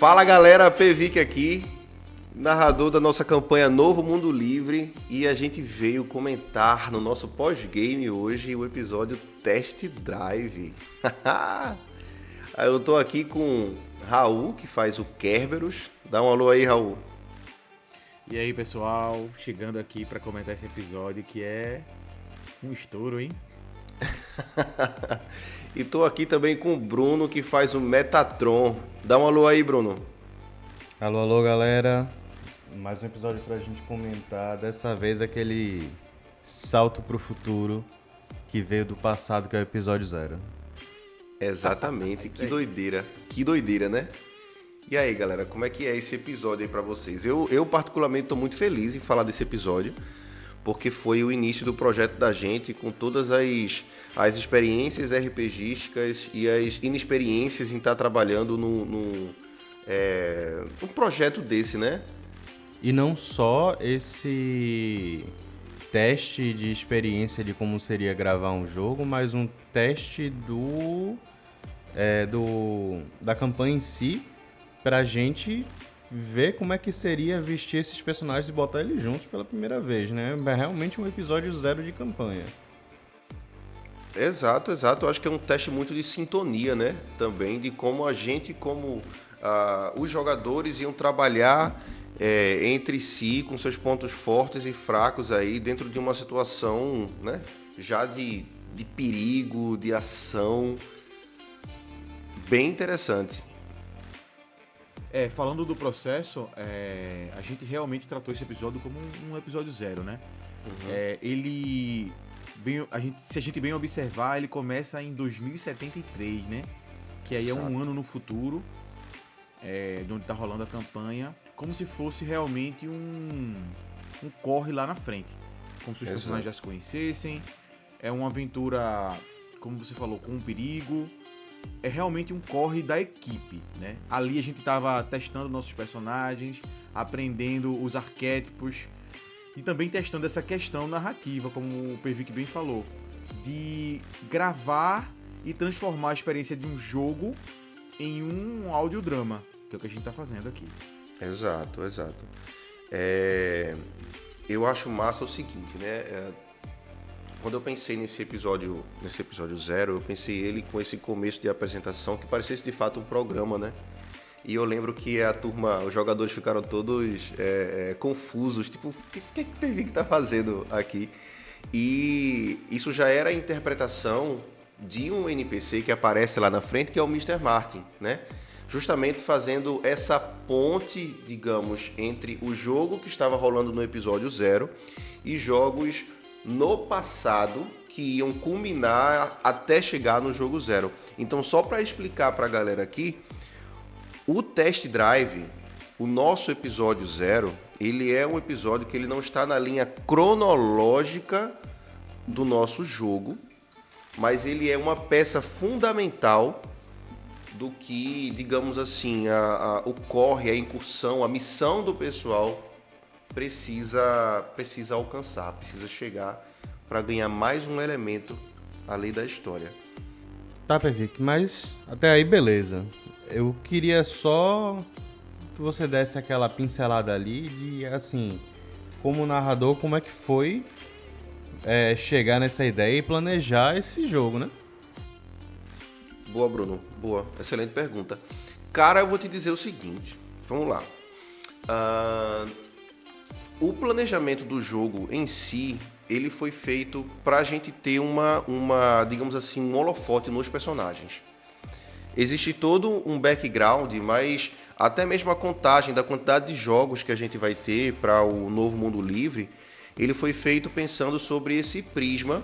Fala galera, Pevic aqui, narrador da nossa campanha Novo Mundo Livre, e a gente veio comentar no nosso pós-game hoje o episódio Test Drive. Eu tô aqui com Raul, que faz o Kerberos. Dá um alô aí, Raul. E aí, pessoal, chegando aqui para comentar esse episódio que é um estouro, hein? e tô aqui também com o Bruno, que faz o Metatron. Dá um alô aí, Bruno. Alô, alô, galera. Mais um episódio pra gente comentar. Dessa vez aquele salto pro futuro que veio do passado, que é o episódio zero. Exatamente, que doideira. Que doideira, né? E aí, galera, como é que é esse episódio aí pra vocês? Eu, eu particularmente, tô muito feliz em falar desse episódio porque foi o início do projeto da gente com todas as, as experiências RPGísticas e as inexperiências em estar trabalhando num, é, um projeto desse, né? E não só esse teste de experiência de como seria gravar um jogo, mas um teste do, é, do da campanha em si, pra gente ver como é que seria vestir esses personagens e botar eles juntos pela primeira vez, né? É realmente um episódio zero de campanha. Exato, exato. Eu acho que é um teste muito de sintonia, né? Também de como a gente, como uh, os jogadores iam trabalhar é, entre si com seus pontos fortes e fracos aí dentro de uma situação, né? Já de, de perigo, de ação. Bem interessante. É, falando do processo, é, a gente realmente tratou esse episódio como um, um episódio zero, né? Uhum. É, ele. Bem, a gente, se a gente bem observar, ele começa em 2073, né? Que aí Exato. é um ano no futuro, é, onde tá rolando a campanha, como se fosse realmente um, um corre lá na frente. Como se os Exato. personagens já se conhecessem. É uma aventura, como você falou, com um perigo é realmente um corre da equipe, né? Ali a gente estava testando nossos personagens, aprendendo os arquétipos e também testando essa questão narrativa, como o Pervic bem falou, de gravar e transformar a experiência de um jogo em um audiodrama, que é o que a gente está fazendo aqui. Exato, exato. É... Eu acho massa o seguinte, né? É quando eu pensei nesse episódio, nesse episódio zero, eu pensei ele com esse começo de apresentação que parecesse de fato um programa, né? E eu lembro que a turma, os jogadores ficaram todos é, é, confusos, tipo, o que, que, que o Pervic tá fazendo aqui? E isso já era a interpretação de um NPC que aparece lá na frente, que é o Mr. Martin, né? Justamente fazendo essa ponte, digamos, entre o jogo que estava rolando no episódio zero e jogos no passado que iam culminar até chegar no jogo zero. Então, só para explicar para a galera aqui, o test drive, o nosso episódio zero, ele é um episódio que ele não está na linha cronológica do nosso jogo, mas ele é uma peça fundamental do que, digamos assim, a, a, o corre, a incursão, a missão do pessoal precisa, precisa alcançar, precisa chegar para ganhar mais um elemento além da história. Tá, Pervic, mas até aí beleza. Eu queria só que você desse aquela pincelada ali de, assim, como narrador, como é que foi é, chegar nessa ideia e planejar esse jogo, né? Boa, Bruno. Boa. Excelente pergunta. Cara, eu vou te dizer o seguinte. Vamos lá. Uh, o planejamento do jogo em si, ele foi feito para a gente ter uma, uma, digamos assim, um holofote nos personagens. Existe todo um background, mas até mesmo a contagem da quantidade de jogos que a gente vai ter para o novo mundo livre, ele foi feito pensando sobre esse prisma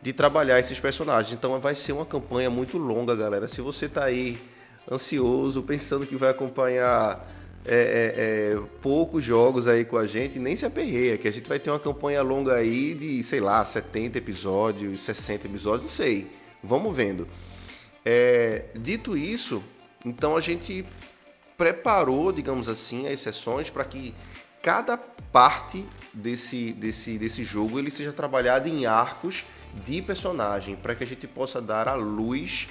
de trabalhar esses personagens. Então vai ser uma campanha muito longa, galera. Se você está aí ansioso, pensando que vai acompanhar é, é, é, poucos jogos aí com a gente, nem se aperreia, que a gente vai ter uma campanha longa aí de, sei lá, 70 episódios, 60 episódios, não sei. Vamos vendo. É, dito isso, então a gente preparou, digamos assim, as sessões para que cada parte desse, desse, desse jogo ele seja trabalhado em arcos de personagem, para que a gente possa dar a luz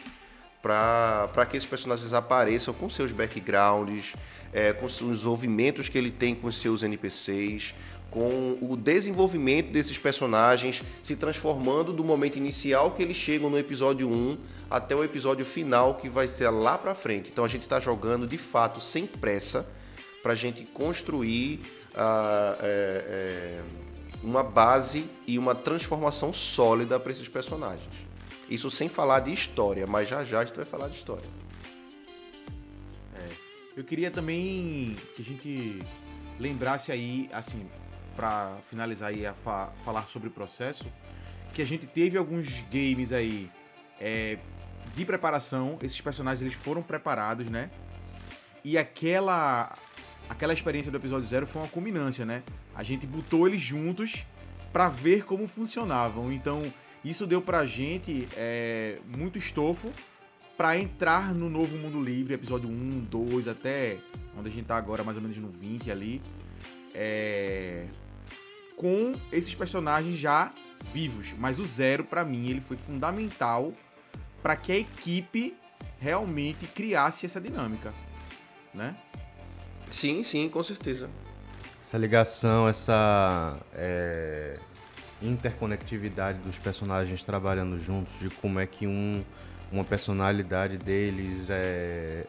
para que esses personagens apareçam com seus backgrounds, é, com os desenvolvimentos que ele tem com os seus NPCs, com o desenvolvimento desses personagens se transformando do momento inicial que eles chegam no episódio 1 até o episódio final que vai ser lá para frente. Então a gente está jogando de fato sem pressa para a gente construir uh, é, é, uma base e uma transformação sólida para esses personagens. Isso sem falar de história, mas já já a gente vai falar de história. É. Eu queria também que a gente lembrasse aí, assim, para finalizar aí a fa falar sobre o processo, que a gente teve alguns games aí é, de preparação, esses personagens eles foram preparados, né? E aquela aquela experiência do episódio zero foi uma culminância, né? A gente botou eles juntos para ver como funcionavam. Então, isso deu pra gente é, muito estofo para entrar no novo Mundo Livre, episódio 1, 2, até onde a gente tá agora, mais ou menos no 20 ali. É, com esses personagens já vivos. Mas o Zero, para mim, ele foi fundamental para que a equipe realmente criasse essa dinâmica, né? Sim, sim, com certeza. Essa ligação, essa é, interconectividade dos personagens trabalhando juntos, de como é que um, uma personalidade deles é,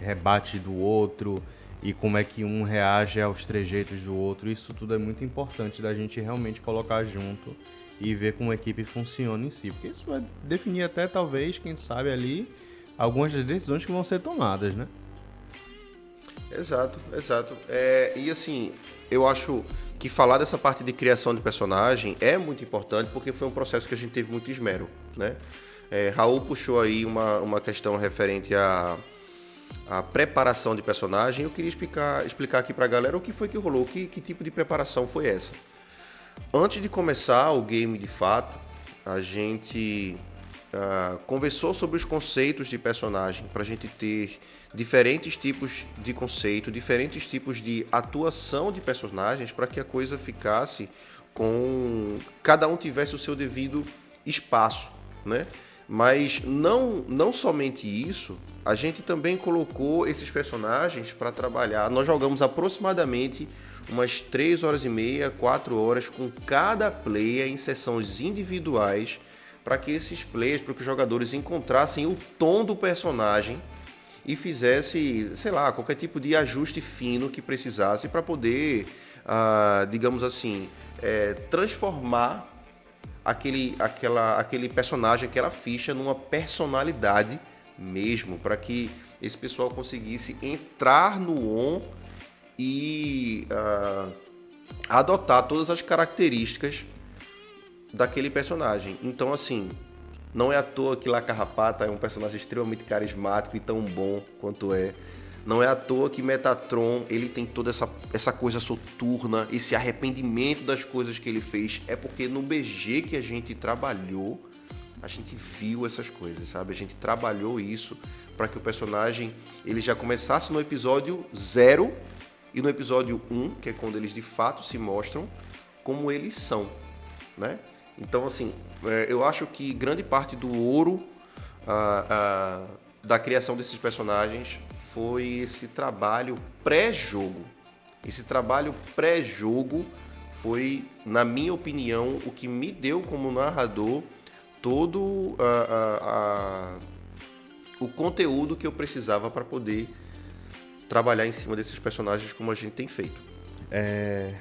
rebate do outro e como é que um reage aos trejeitos do outro. Isso tudo é muito importante da gente realmente colocar junto e ver como a equipe funciona em si, porque isso vai definir até talvez, quem sabe ali, algumas das decisões que vão ser tomadas, né? Exato, exato. É, e assim, eu acho que falar dessa parte de criação de personagem é muito importante porque foi um processo que a gente teve muito esmero, né? É, Raul puxou aí uma, uma questão referente à, à preparação de personagem. Eu queria explicar, explicar aqui pra galera o que foi que rolou, que, que tipo de preparação foi essa. Antes de começar o game de fato, a gente uh, conversou sobre os conceitos de personagem para a gente ter diferentes tipos de conceito, diferentes tipos de atuação de personagens para que a coisa ficasse com cada um tivesse o seu devido espaço, né? Mas não não somente isso, a gente também colocou esses personagens para trabalhar. Nós jogamos aproximadamente umas 3 horas e meia, 4 horas com cada player em sessões individuais para que esses players, para que os jogadores encontrassem o tom do personagem e fizesse, sei lá, qualquer tipo de ajuste fino que precisasse para poder, ah, digamos assim, é, transformar aquele, aquela, aquele personagem, aquela ficha numa personalidade mesmo, para que esse pessoal conseguisse entrar no on e uh, adotar todas as características daquele personagem. Então, assim, não é à toa que La Carrapata é um personagem extremamente carismático e tão bom quanto é. Não é à toa que Metatron ele tem toda essa, essa coisa soturna, esse arrependimento das coisas que ele fez. É porque no BG que a gente trabalhou, a gente viu essas coisas, sabe? A gente trabalhou isso para que o personagem ele já começasse no episódio 0 e no episódio 1, um, que é quando eles de fato se mostram como eles são, né? Então, assim, é, eu acho que grande parte do ouro da criação desses personagens foi esse trabalho pré-jogo. Esse trabalho pré-jogo foi, na minha opinião, o que me deu como narrador todo o conteúdo que eu precisava para poder trabalhar em cima desses personagens como a gente tem feito. É,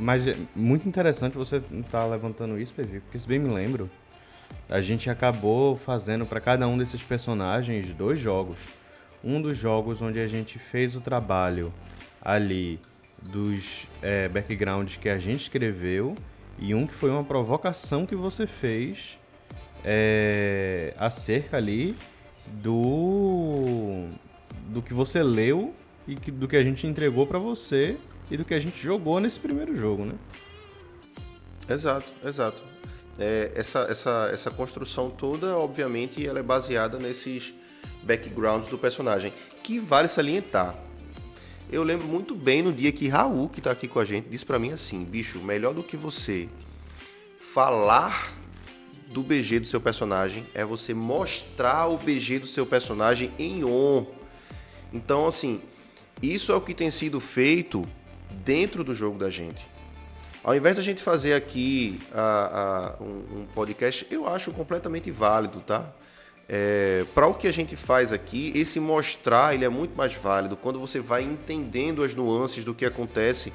mas é muito interessante você estar tá levantando isso, Pevi, porque se bem me lembro, a gente acabou fazendo para cada um desses personagens dois jogos. Um dos jogos onde a gente fez o trabalho ali dos é, backgrounds que a gente escreveu e um que foi uma provocação que você fez é, acerca ali do do que você leu e que, do que a gente entregou para você e do que a gente jogou nesse primeiro jogo, né? Exato, exato. É, essa, essa, essa construção toda, obviamente, ela é baseada nesses backgrounds do personagem, que vale salientar. Eu lembro muito bem no dia que Raul, que tá aqui com a gente, disse para mim assim, bicho, melhor do que você falar do BG do seu personagem é você mostrar o BG do seu personagem em on. Então, assim, isso é o que tem sido feito dentro do jogo da gente. Ao invés da gente fazer aqui um, um, podcast, eu acho completamente válido, tá? É, para o que a gente faz aqui, esse mostrar ele é muito mais válido quando você vai entendendo as nuances do que acontece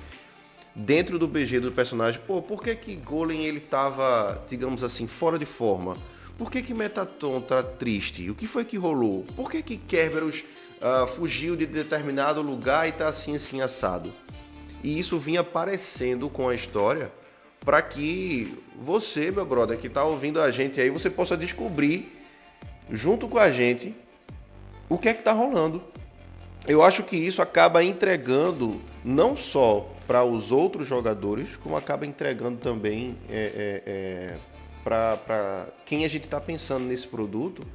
dentro do BG do personagem. Pô, por que que Golem ele tava, digamos assim, fora de forma? Por que que Metaton tá triste? O que foi que rolou? Por que que Kerberos uh, fugiu de determinado lugar e tá assim assim assado? E isso vinha aparecendo com a história para que você, meu brother, que está ouvindo a gente aí, você possa descobrir junto com a gente o que é que está rolando. Eu acho que isso acaba entregando não só para os outros jogadores, como acaba entregando também é, é, é, para quem a gente está pensando nesse produto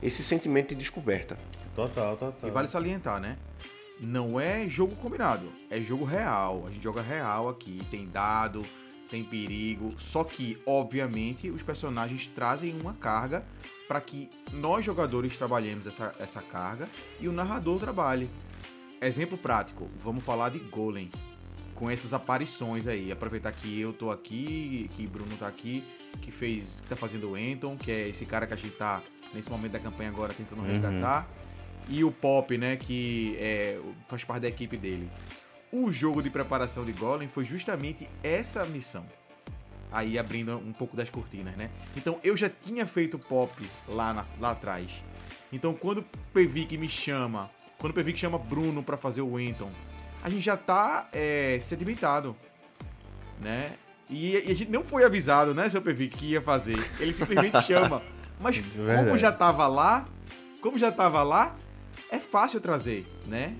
esse sentimento de descoberta. Total, total. E vale salientar, né? Não é jogo combinado, é jogo real. A gente joga real aqui, tem dado, tem perigo. Só que, obviamente, os personagens trazem uma carga para que nós jogadores trabalhemos essa, essa carga e o narrador trabalhe. Exemplo prático, vamos falar de Golem. Com essas aparições aí, aproveitar que eu tô aqui, que Bruno tá aqui, que fez, que tá fazendo o Enton, que é esse cara que a gente tá nesse momento da campanha agora tentando uhum. resgatar e o Pop, né, que é, faz parte da equipe dele. O jogo de preparação de Golem foi justamente essa missão. Aí abrindo um pouco das cortinas, né? Então eu já tinha feito Pop lá, na, lá atrás. Então quando o Pevic me chama, quando o Pevic chama Bruno para fazer o Enton, a gente já tá é, sedimentado, né? E, e, a gente não foi avisado, né, seu Pevic, que ia fazer. Ele simplesmente chama. Mas como já tava lá, como já tava lá, é fácil trazer, né?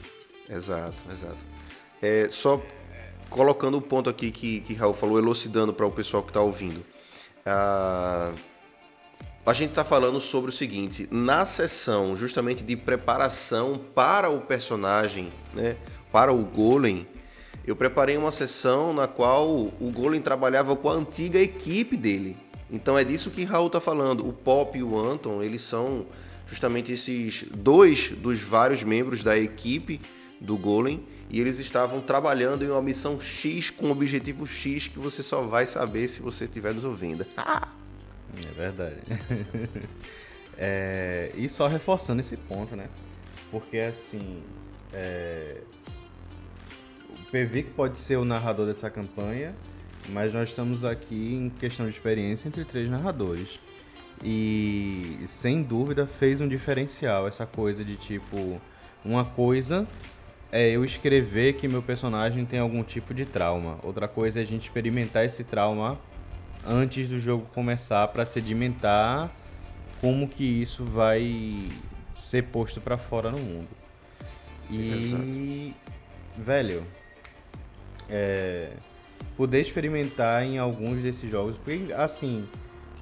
Exato, exato. É, só colocando o ponto aqui que, que Raul falou, elucidando para o pessoal que está ouvindo. Ah, a gente está falando sobre o seguinte: na sessão justamente de preparação para o personagem, né, para o Golem, eu preparei uma sessão na qual o Golem trabalhava com a antiga equipe dele. Então é disso que Raul está falando. O Pop e o Anton, eles são justamente esses dois dos vários membros da equipe do Golem e eles estavam trabalhando em uma missão X com um objetivo X que você só vai saber se você estiver nos ouvindo. é verdade. é, e só reforçando esse ponto, né? Porque assim. É... O que pode ser o narrador dessa campanha, mas nós estamos aqui em questão de experiência entre três narradores. E sem dúvida fez um diferencial essa coisa de tipo uma coisa é eu escrever que meu personagem tem algum tipo de trauma. Outra coisa é a gente experimentar esse trauma antes do jogo começar para sedimentar como que isso vai ser posto para fora no mundo. E Exato. velho, é, poder experimentar em alguns desses jogos, porque assim,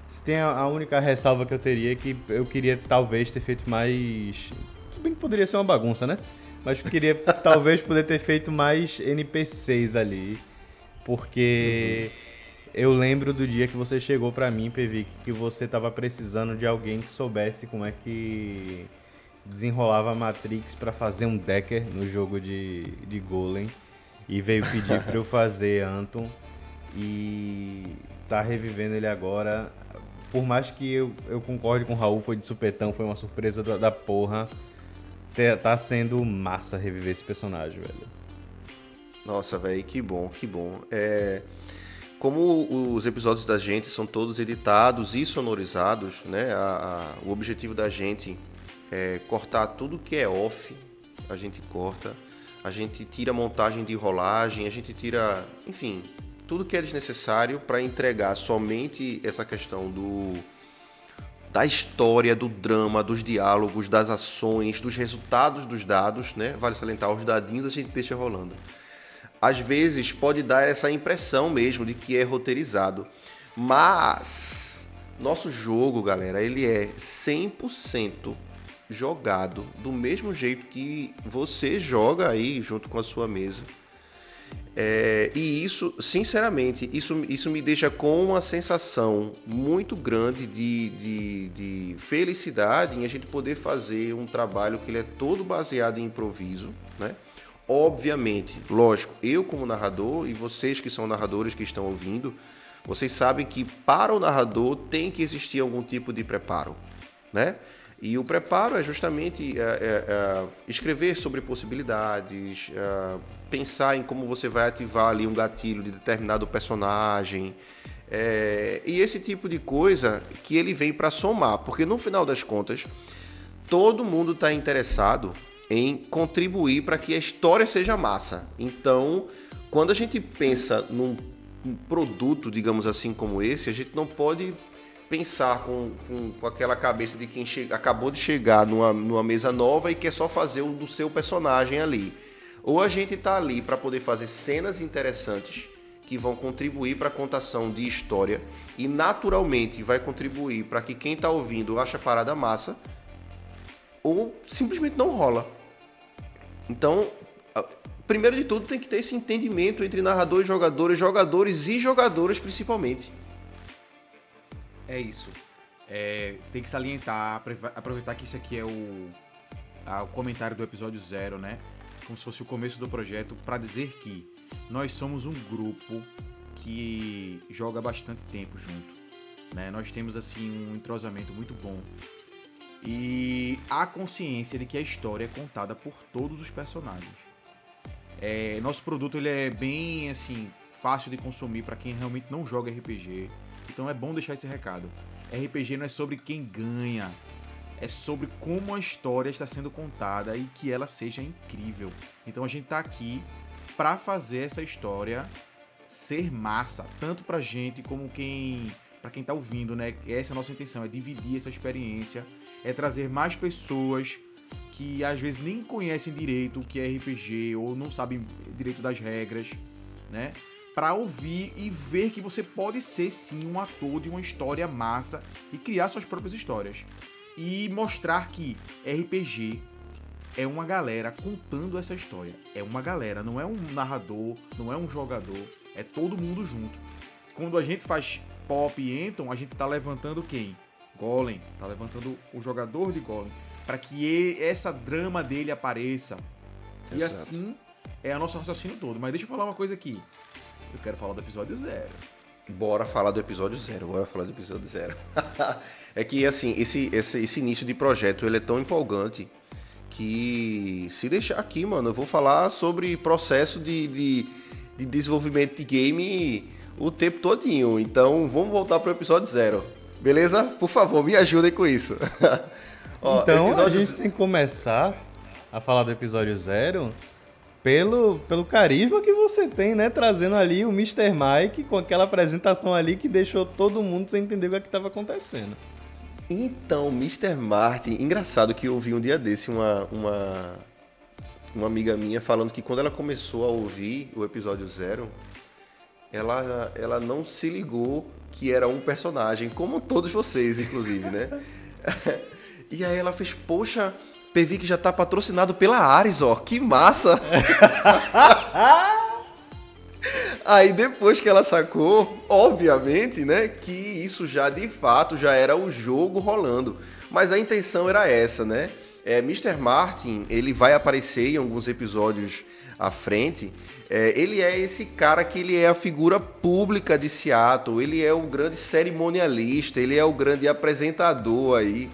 se tem a, única ressalva que eu teria é que eu queria talvez ter feito mais. Tudo bem que poderia ser uma bagunça, né? Mas eu queria talvez poder ter feito mais NPCs ali. Porque uhum. eu lembro do dia que você chegou para mim, Pevic, que você tava precisando de alguém que soubesse como é que desenrolava a Matrix para fazer um Decker no jogo de, de Golem. E veio pedir para eu fazer Anton. E tá revivendo ele agora por mais que eu, eu concorde com o Raul, foi de supetão, foi uma surpresa da, da porra. Tá sendo massa reviver esse personagem, velho. Nossa, velho, que bom, que bom. É, como os episódios da gente são todos editados e sonorizados, né? A, a, o objetivo da gente é cortar tudo que é off, a gente corta. A gente tira montagem de rolagem, a gente tira, enfim, tudo que é desnecessário para entregar somente essa questão do da história, do drama, dos diálogos, das ações, dos resultados dos dados, né? Vale salientar, os dadinhos a gente deixa rolando. Às vezes pode dar essa impressão mesmo de que é roteirizado, mas nosso jogo, galera, ele é 100% jogado do mesmo jeito que você joga aí junto com a sua mesa É, e isso, sinceramente, isso, isso me deixa com uma sensação muito grande de, de, de, felicidade em a gente poder fazer um trabalho que ele é todo baseado em improviso, né? Obviamente, lógico, eu como narrador e vocês que são narradores que estão ouvindo, vocês sabem que para o narrador tem que existir algum tipo de preparo, né? E o preparo é justamente é, é, é, escrever sobre possibilidades, é, pensar em como você vai ativar ali um gatilho de determinado personagem. É, e esse tipo de coisa que ele vem para somar, porque no final das contas, todo mundo está interessado em contribuir para que a história seja massa. Então, quando a gente pensa num produto, digamos assim, como esse, a gente não pode pensar com, com, com aquela cabeça de quem che acabou de chegar numa, numa mesa nova e quer só fazer o do seu personagem ali. Ou a gente está ali para poder fazer cenas interessantes que vão contribuir para a contação de história e naturalmente vai contribuir para que quem está ouvindo ache a parada massa, ou simplesmente não rola. Então, primeiro de tudo, tem que ter esse entendimento entre narradores, jogadores, jogadores e jogadoras principalmente. É isso. É, tem que salientar, aproveitar que isso aqui é o, a, o comentário do episódio zero, né? Como se fosse o começo do projeto, para dizer que nós somos um grupo que joga bastante tempo junto. Né? Nós temos assim um entrosamento muito bom. E a consciência de que a história é contada por todos os personagens. É, nosso produto ele é bem assim fácil de consumir para quem realmente não joga RPG então é bom deixar esse recado. RPG não é sobre quem ganha, é sobre como a história está sendo contada e que ela seja incrível. Então a gente está aqui para fazer essa história ser massa, tanto pra gente como quem para quem tá ouvindo, né? Essa é a nossa intenção, é dividir essa experiência, é trazer mais pessoas que às vezes nem conhecem direito o que é RPG ou não sabem direito das regras, né? para ouvir e ver que você pode ser sim um ator de uma história massa e criar suas próprias histórias. E mostrar que RPG é uma galera contando essa história. É uma galera, não é um narrador, não é um jogador, é todo mundo junto. Quando a gente faz Pop e Enton, a gente tá levantando quem? Golem, tá levantando o jogador de Golem, para que essa drama dele apareça. Exato. E assim é o nosso raciocínio todo. Mas deixa eu falar uma coisa aqui. Eu quero falar do episódio zero. Bora falar do episódio zero, bora falar do episódio zero. é que, assim, esse, esse, esse início de projeto, ele é tão empolgante que se deixar aqui, mano, eu vou falar sobre processo de, de, de desenvolvimento de game o tempo todinho. Então, vamos voltar pro episódio zero. Beleza? Por favor, me ajudem com isso. Ó, então, episódio... a gente tem que começar a falar do episódio zero pelo, pelo carisma que você tem, né? Trazendo ali o Mr. Mike com aquela apresentação ali que deixou todo mundo sem entender o que é estava acontecendo. Então, Mr. Martin, engraçado que eu ouvi um dia desse uma, uma, uma amiga minha falando que quando ela começou a ouvir o episódio zero, ela, ela não se ligou que era um personagem, como todos vocês, inclusive, né? e aí ela fez, poxa, PV que já tá patrocinado pela Ares, ó. Que massa! Aí depois que ela sacou, obviamente, né, que isso já de fato já era o jogo rolando. Mas a intenção era essa, né? É, Mr. Martin, ele vai aparecer em alguns episódios à frente. É, ele é esse cara que ele é a figura pública de Seattle, ele é o grande cerimonialista, ele é o grande apresentador aí.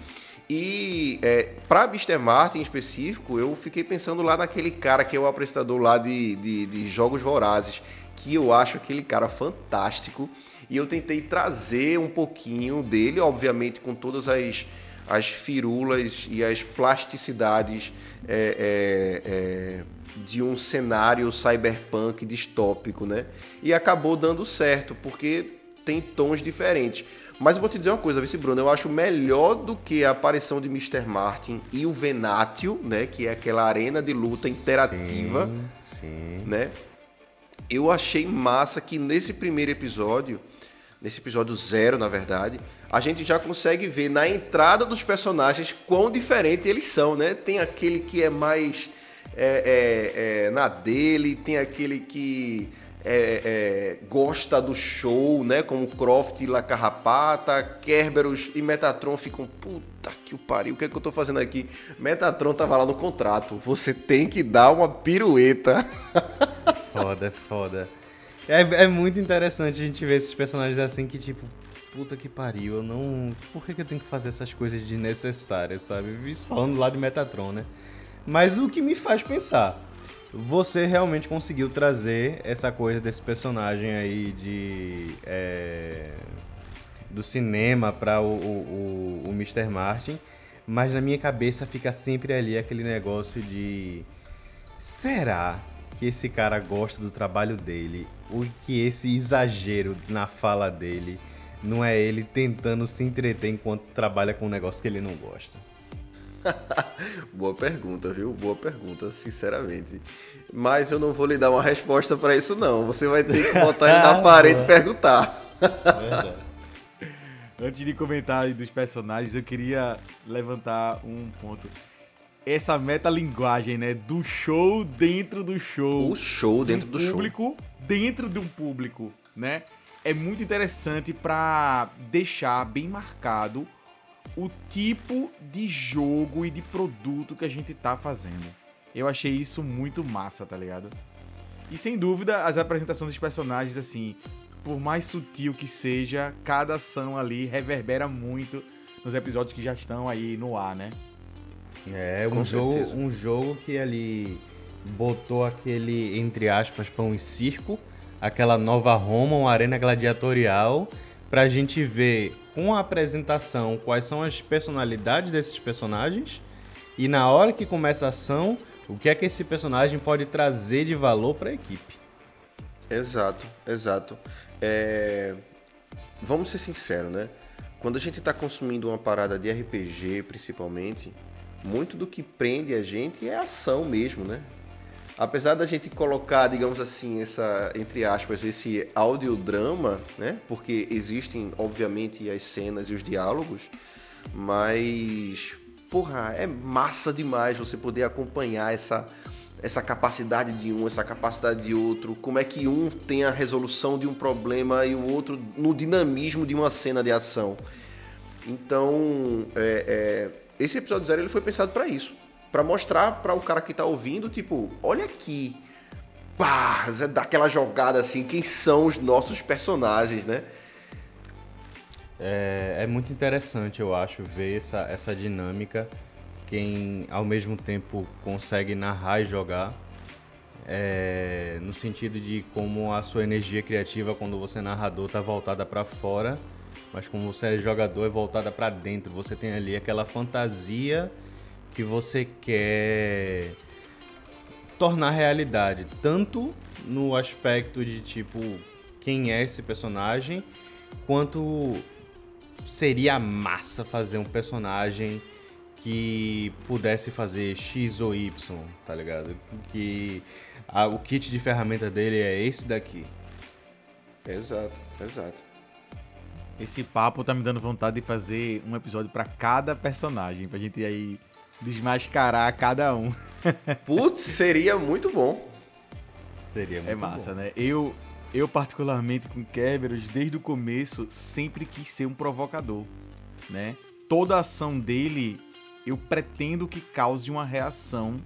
E é, para Mr. Martin em específico, eu fiquei pensando lá naquele cara que é o apresentador lá de, de, de Jogos Vorazes, que eu acho aquele cara fantástico. E eu tentei trazer um pouquinho dele, obviamente com todas as, as firulas e as plasticidades é, é, é, de um cenário cyberpunk distópico, né? E acabou dando certo, porque tem tons diferentes. Mas eu vou te dizer uma coisa, Vice Bruno, eu acho melhor do que a aparição de Mr. Martin e o Venatio, né, que é aquela arena de luta interativa, sim, sim. né? Eu achei massa que nesse primeiro episódio, nesse episódio zero, na verdade, a gente já consegue ver na entrada dos personagens quão diferente eles são, né? Tem aquele que é mais é, é, é, na dele, tem aquele que é, é, gosta do show, né? Como Croft e La Carrapata, Kerberos e Metatron ficam, puta que o pariu, o que é que eu tô fazendo aqui? Metatron tava lá no contrato, você tem que dar uma pirueta. Foda, foda. É, é muito interessante a gente ver esses personagens assim que, tipo, puta que pariu, eu não. Por que, que eu tenho que fazer essas coisas desnecessárias, sabe? Isso falando lá de Metatron, né? Mas o que me faz pensar você realmente conseguiu trazer essa coisa desse personagem aí de. É, do cinema para o, o, o, Mr. Martin, mas na minha cabeça fica sempre ali aquele negócio de. Será que esse cara gosta do trabalho dele? Ou que esse exagero na fala dele não é ele tentando se entreter enquanto trabalha com um negócio que ele não gosta? Boa pergunta, viu? Boa pergunta, sinceramente. Mas eu não vou lhe dar uma resposta para isso, não. Você vai ter que botar ele na parede e perguntar. Verdade. Antes de comentar dos personagens, eu queria levantar um ponto. Essa metalinguagem, né? Do show dentro do show. O show dentro do, do público show. dentro de um público, né? É muito interessante para deixar bem marcado o tipo de jogo e de produto que a gente tá fazendo. Eu achei isso muito massa, tá ligado? E sem dúvida, as apresentações dos personagens, assim, por mais sutil que seja, cada ação ali reverbera muito nos episódios que já estão aí no ar, né? É, um jogo, um jogo que ali botou aquele, entre aspas, pão e circo, aquela nova Roma, uma arena gladiatorial, pra gente ver com a apresentação quais são as personalidades desses personagens e na hora que começa a ação, o que é que esse personagem pode trazer de valor para a equipe. Exato, exato. É... Vamos ser sinceros, né? Quando a gente está consumindo uma parada de RPG, principalmente, muito do que prende a gente é a ação mesmo, né? Apesar da gente colocar, digamos assim, essa, entre aspas, esse audiodrama, né? Porque existem, obviamente, as cenas e os diálogos, mas, porra, é massa demais você poder acompanhar essa, essa capacidade de um, essa capacidade de outro, como é que um tem a resolução de um problema e o outro no dinamismo de uma cena de ação. Então, é, é, esse episódio zero ele foi pensado para isso para mostrar para o cara que tá ouvindo, tipo, olha aqui. Pá, daquela jogada assim, quem são os nossos personagens, né? É, é muito interessante, eu acho, ver essa, essa dinâmica. Quem ao mesmo tempo consegue narrar e jogar. É, no sentido de como a sua energia criativa quando você é narrador tá voltada para fora, mas como você é jogador é voltada para dentro. Você tem ali aquela fantasia que você quer tornar realidade, tanto no aspecto de tipo quem é esse personagem, quanto seria massa fazer um personagem que pudesse fazer X ou Y, tá ligado? Que a, o kit de ferramenta dele é esse daqui. Exato, exato. Esse papo tá me dando vontade de fazer um episódio para cada personagem, pra gente aí desmascarar cada um. Putz, seria muito bom. Seria é muito bom. É massa, bom. né? Eu, eu particularmente com Kerberos, desde o começo, sempre quis ser um provocador, né? Toda ação dele, eu pretendo que cause uma reação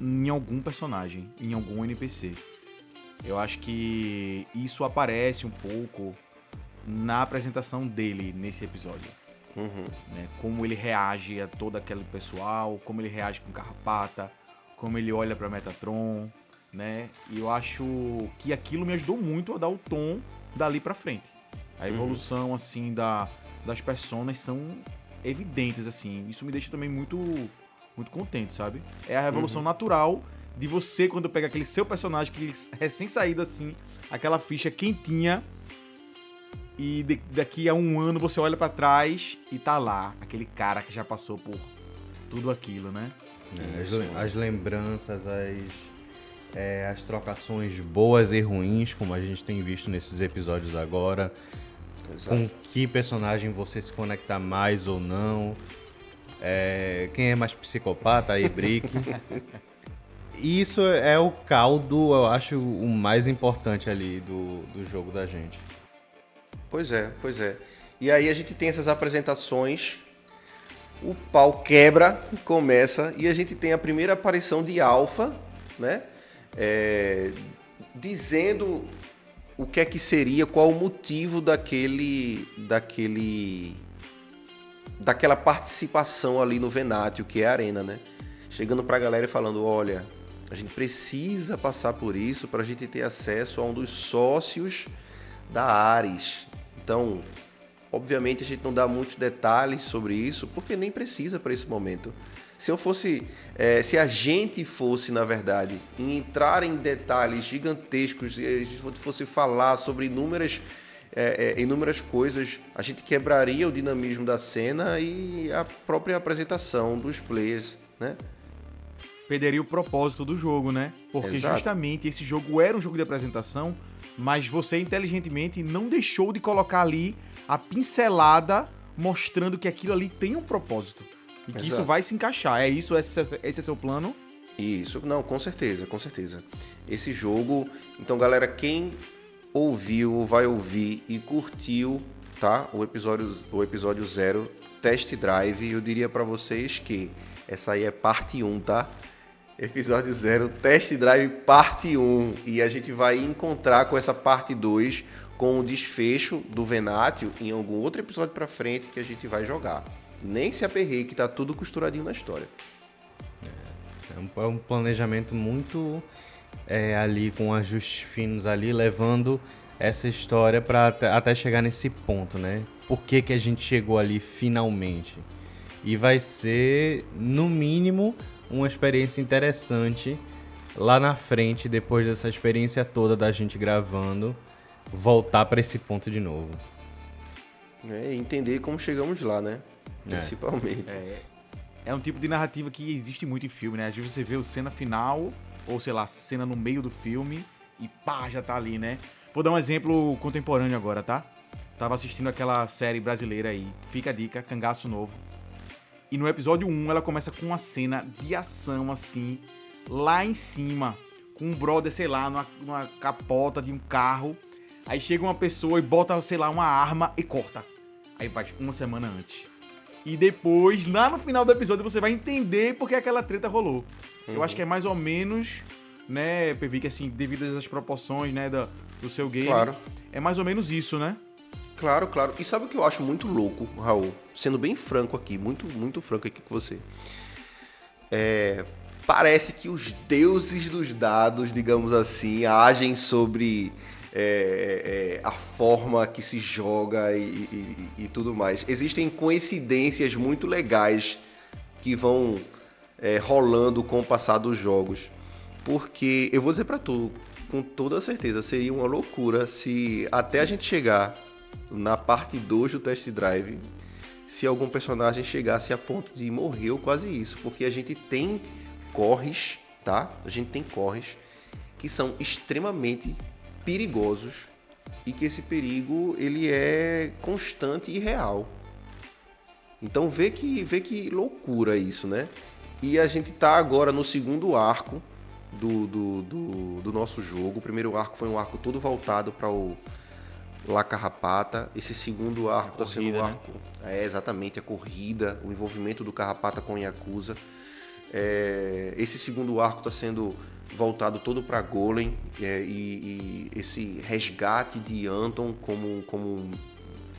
em algum personagem, em algum NPC. Eu acho que isso aparece um pouco na apresentação dele nesse episódio. Uhum. Né? Como ele reage a todo aquele pessoal, como ele reage com Carrapata, como ele olha para Metatron, né? E eu acho que aquilo me ajudou muito a dar o tom dali para frente. A uhum. evolução uhum. assim da das personas são evidentes assim. Isso me deixa também muito muito contente, sabe? É a revolução uhum. natural de você quando pega aquele seu personagem que recém saído assim, aquela ficha quentinha e de, daqui a um ano você olha para trás e tá lá, aquele cara que já passou por tudo aquilo, né? É, as, as, lembranças, as, é, as trocações boas e ruins, como a gente tem visto nesses episódios agora. Exato. Com que personagem você se conecta mais ou não. É, quem é mais psicopata aí, Brick. isso é o caldo, eu acho, o mais importante ali do, do jogo da gente. Pois é, pois é. E aí a gente tem essas apresentações, o pau quebra, começa, e a gente tem a primeira aparição de Alpha, né? É, dizendo o que é que seria, qual o motivo daquele, daquele, daquela participação ali no Venátio, que é a arena, né? Chegando pra galera e falando, olha, a gente precisa passar por isso para a gente ter acesso a um dos sócios da Ares. Então, obviamente a gente não dá muitos detalhes sobre isso, porque nem precisa para esse momento. Se eu fosse, é, se a gente fosse, na verdade, entrar em detalhes gigantescos, e a gente fosse falar sobre inúmeras, é, é, inúmeras coisas, a gente quebraria o dinamismo da cena e a própria apresentação dos players, né? perderia o propósito do jogo, né? Porque Exato. justamente esse jogo era um jogo de apresentação, mas você inteligentemente não deixou de colocar ali a pincelada mostrando que aquilo ali tem um propósito. E que isso Exato. vai se encaixar. É isso, esse, esse é seu plano? Isso, não, com certeza, com certeza. Esse jogo, então galera, quem ouviu, vai ouvir e curtiu, tá? O episódio o episódio 0, Test Drive, eu diria pra vocês que essa aí é parte 1, tá? Episódio 0, Test Drive parte 1, e a gente vai encontrar com essa parte 2 com o desfecho do Venátio em algum outro episódio pra frente que a gente vai jogar. Nem se aperrei que tá tudo costuradinho na história. É um, é um planejamento muito é, ali, com ajustes finos ali, levando essa história para até chegar nesse ponto, né? Por que, que a gente chegou ali finalmente? E vai ser, no mínimo, uma experiência interessante lá na frente, depois dessa experiência toda da gente gravando, voltar para esse ponto de novo. É, e entender como chegamos lá, né? É. Principalmente. É, é um tipo de narrativa que existe muito em filme, né? Às vezes você vê o cena final, ou sei lá, cena no meio do filme, e pá, já tá ali, né? Vou dar um exemplo contemporâneo agora, tá? Tava assistindo aquela série brasileira aí, fica a dica, Cangaço Novo. E no episódio 1 ela começa com uma cena de ação assim, lá em cima, com um brother, sei lá, numa, numa capota de um carro. Aí chega uma pessoa e bota, sei lá, uma arma e corta. Aí vai uma semana antes. E depois, lá no final do episódio, você vai entender porque aquela treta rolou. Eu acho que é mais ou menos, né, PV, que assim, devido essas proporções, né, do, do seu game. Claro. É mais ou menos isso, né? Claro, claro. E sabe o que eu acho muito louco, Raul? Sendo bem franco aqui, muito, muito franco aqui com você. É, parece que os deuses dos dados, digamos assim, agem sobre é, é, a forma que se joga e, e- e- tudo mais. Existem coincidências muito legais que vão é, rolando com o passar dos jogos. Porque eu vou dizer pra tu, com toda certeza, seria uma loucura se até a gente chegar na parte 2 do test drive, se algum personagem chegasse a ponto de morrer ou quase isso, porque a gente tem corres, tá? A gente tem corres que são extremamente perigosos e que esse perigo ele é constante e real. Então vê que vê que loucura isso, né? E a gente tá agora no segundo arco do, do, do, do nosso jogo. O primeiro arco foi um arco todo voltado para o La Carrapata. Esse segundo arco está sendo um corrida, né? arco. É exatamente a corrida, o envolvimento do Carrapata com o Yakuza. É, esse segundo arco está sendo voltado todo para Golem é, e, e esse resgate de Anton como, como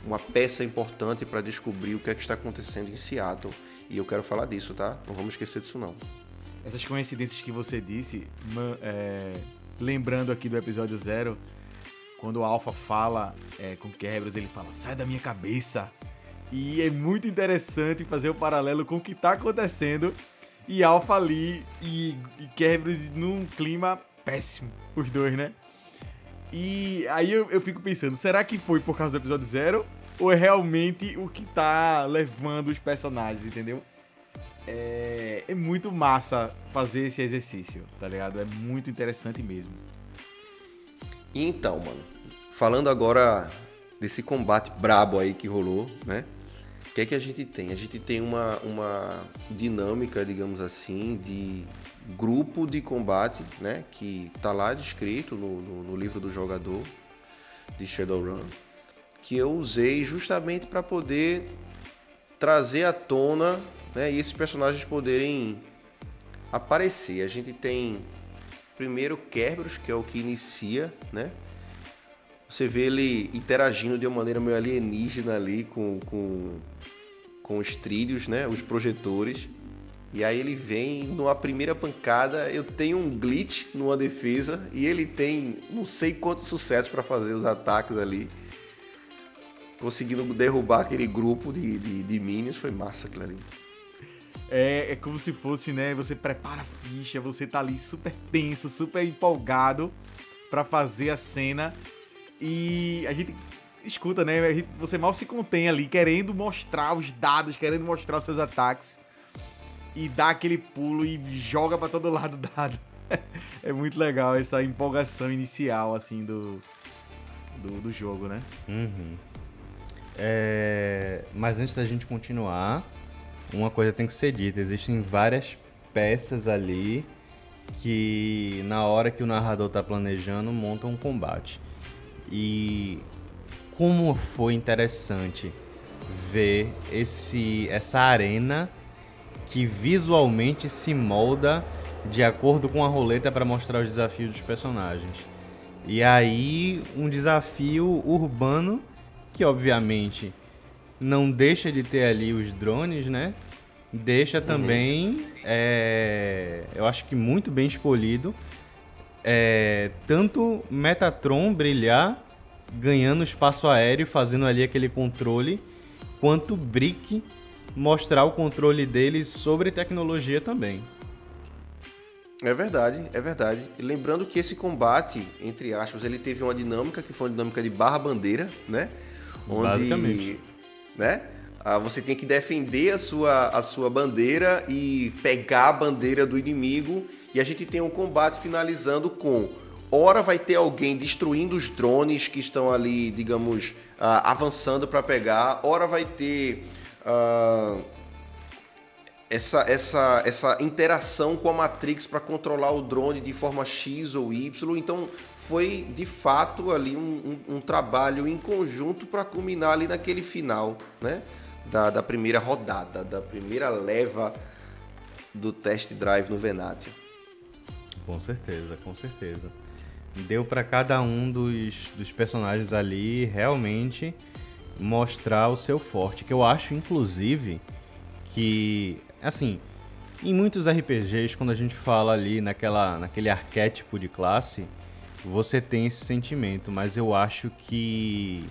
uma peça importante para descobrir o que é que está acontecendo em Seattle. E eu quero falar disso, tá? Não vamos esquecer disso não. Essas coincidências que você disse, ma- é, lembrando aqui do episódio zero, quando o Alpha fala é, com Kerberos, ele fala, sai da minha cabeça. E é muito interessante fazer o paralelo com o que tá acontecendo. E Alpha ali e, e Kerberos num clima péssimo, os dois, né? E aí eu, eu fico pensando, será que foi por causa do episódio zero? Ou é realmente o que tá levando os personagens, entendeu? É, é muito massa fazer esse exercício, tá ligado? É muito interessante mesmo. E então, mano, falando agora desse combate brabo aí que rolou, né? o que é que a gente tem? A gente tem uma, uma dinâmica, digamos assim, de grupo de combate, né? Que tá lá descrito no, no, no livro do jogador de Shadowrun, que eu usei justamente para poder trazer à tona né, e esses personagens poderem aparecer. A gente tem primeiro Kerberos, que é o que inicia, né? Você vê ele interagindo de uma maneira meio alienígena ali com, com, com os trilhos, né? Os projetores. E aí ele vem numa primeira pancada, eu tenho um glitch numa defesa e ele tem não sei quantos sucessos para fazer os ataques ali. Conseguindo derrubar aquele grupo de, de, de minions, foi massa aquilo ali. É, é como se fosse, né? Você prepara a ficha, você tá ali super tenso, super empolgado para fazer a cena. E a gente escuta, né? Gente, você mal se contém ali, querendo mostrar os dados, querendo mostrar os seus ataques. E dá aquele pulo e joga para todo lado o dado. é muito legal essa empolgação inicial, assim, do, do, do jogo, né? Uhum. É... Mas antes da gente continuar, uma coisa tem que ser dita: existem várias peças ali que, na hora que o narrador está planejando, montam um combate. E como foi interessante ver esse, essa arena que visualmente se molda de acordo com a roleta para mostrar os desafios dos personagens. E aí, um desafio urbano que, obviamente, não deixa de ter ali os drones, né? Deixa também, uhum. é, eu acho que muito bem escolhido, é, tanto Metatron brilhar, ganhando espaço aéreo, fazendo ali aquele controle, quanto Brick mostrar o controle deles sobre tecnologia também. É verdade, é verdade. E lembrando que esse combate, entre aspas, ele teve uma dinâmica que foi uma dinâmica de barra-bandeira, né? Onde, Basicamente. Né? Ah, você tem que defender a sua, a sua bandeira e pegar a bandeira do inimigo. E a gente tem um combate finalizando com Ora vai ter alguém destruindo os drones que estão ali, digamos, uh, avançando para pegar. Ora vai ter uh, essa, essa, essa interação com a Matrix para controlar o drone de forma X ou Y. Então foi de fato ali um, um, um trabalho em conjunto para culminar ali naquele final, né? Da, da primeira rodada, da primeira leva do test drive no Venatio. Com certeza, com certeza deu para cada um dos, dos personagens ali realmente mostrar o seu forte. Que eu acho, inclusive, que, assim, em muitos RPGs, quando a gente fala ali naquela, naquele arquétipo de classe, você tem esse sentimento, mas eu acho que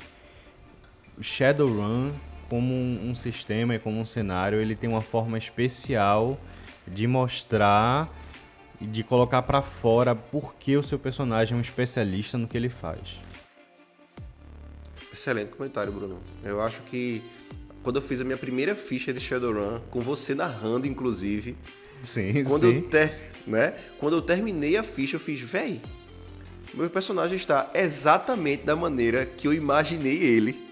Shadowrun, como um, um sistema e como um cenário, ele tem uma forma especial de mostrar de colocar para fora porque o seu personagem é um especialista no que ele faz. Excelente comentário, Bruno. Eu acho que quando eu fiz a minha primeira ficha de Shadowrun, com você narrando, inclusive. Sim, quando sim. Eu ter, né? Quando eu terminei a ficha, eu fiz, véi, meu personagem está exatamente da maneira que eu imaginei ele.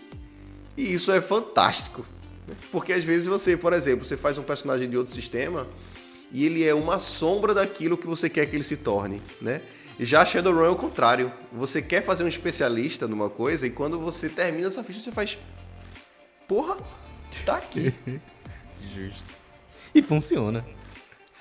E isso é fantástico. Porque às vezes você, por exemplo, você faz um personagem de outro sistema e ele é uma sombra daquilo que você quer que ele se torne, né? Já Shadowrun é o contrário. Você quer fazer um especialista numa coisa e quando você termina essa ficha, você faz. Porra, tá aqui. Justo. E funciona.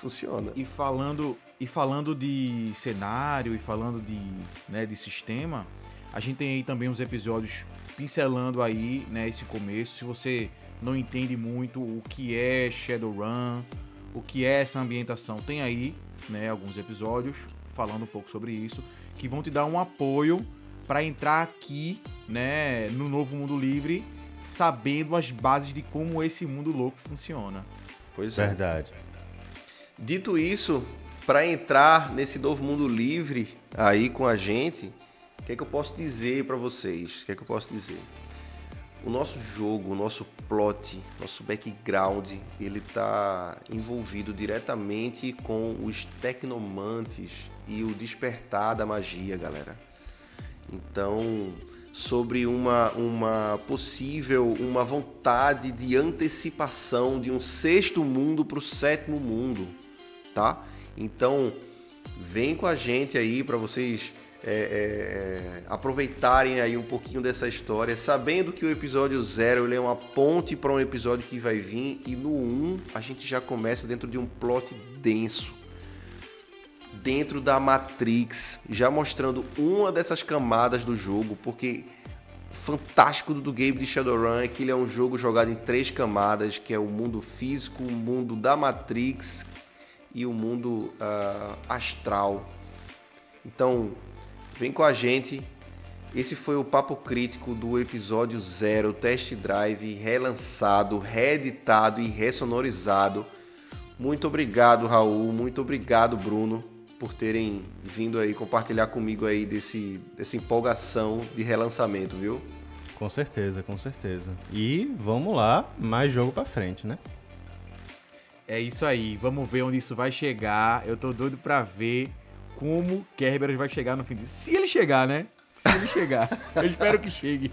Funciona. E falando, e falando de cenário e falando de, né, de sistema, a gente tem aí também uns episódios pincelando aí, né, esse começo. Se você não entende muito o que é Shadowrun, o que é essa ambientação. Tem aí, né, alguns episódios falando um pouco sobre isso, que vão te dar um apoio para entrar aqui, né, no novo mundo livre, sabendo as bases de como esse mundo louco funciona. Pois é. Verdade. Dito isso, para entrar nesse novo mundo livre aí com a gente, o que é que eu posso dizer para vocês? O que é que eu posso dizer? o nosso jogo, o nosso plot, nosso background, ele está envolvido diretamente com os tecnomantes e o despertar da magia, galera. Então, sobre uma, uma possível, uma vontade de antecipação de um sexto mundo para o sétimo mundo, tá? Então, vem com a gente aí para vocês é, é, é, aproveitarem aí um pouquinho dessa história, sabendo que o episódio zero é uma ponte para um episódio que vai vir e no 1 um, a gente já começa dentro de um plot denso dentro da Matrix, já mostrando uma dessas camadas do jogo, porque fantástico do game de Shadowrun é que ele é um jogo jogado em três camadas, que é o mundo físico, o mundo da Matrix e o mundo uh, astral. Então, vem com a gente. Esse foi o papo crítico do episódio zero, test drive, relançado, reeditado e ressonorizado. Muito obrigado, Raul. Muito obrigado, Bruno por terem vindo aí compartilhar comigo aí desse, dessa empolgação de relançamento, viu? Com certeza, com certeza. E vamos lá, mais jogo para frente, né? É isso aí, vamos ver onde isso vai chegar. Eu tô doido para ver como Kerberos vai chegar no fim disso. Se ele chegar, né? Se ele chegar. Eu espero que chegue.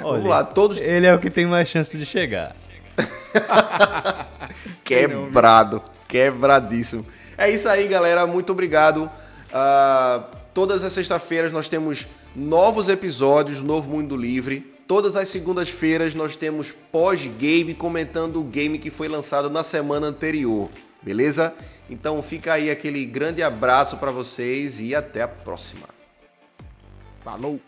Olha, vamos lá, todos. Ele é o que tem mais chance de chegar. Quebrado, quebradíssimo. É isso aí, galera. Muito obrigado. Uh, todas as sextas-feiras nós temos novos episódios do Novo Mundo Livre. Todas as segundas-feiras nós temos pós-game comentando o game que foi lançado na semana anterior. Beleza? Então fica aí aquele grande abraço para vocês e até a próxima. Falou!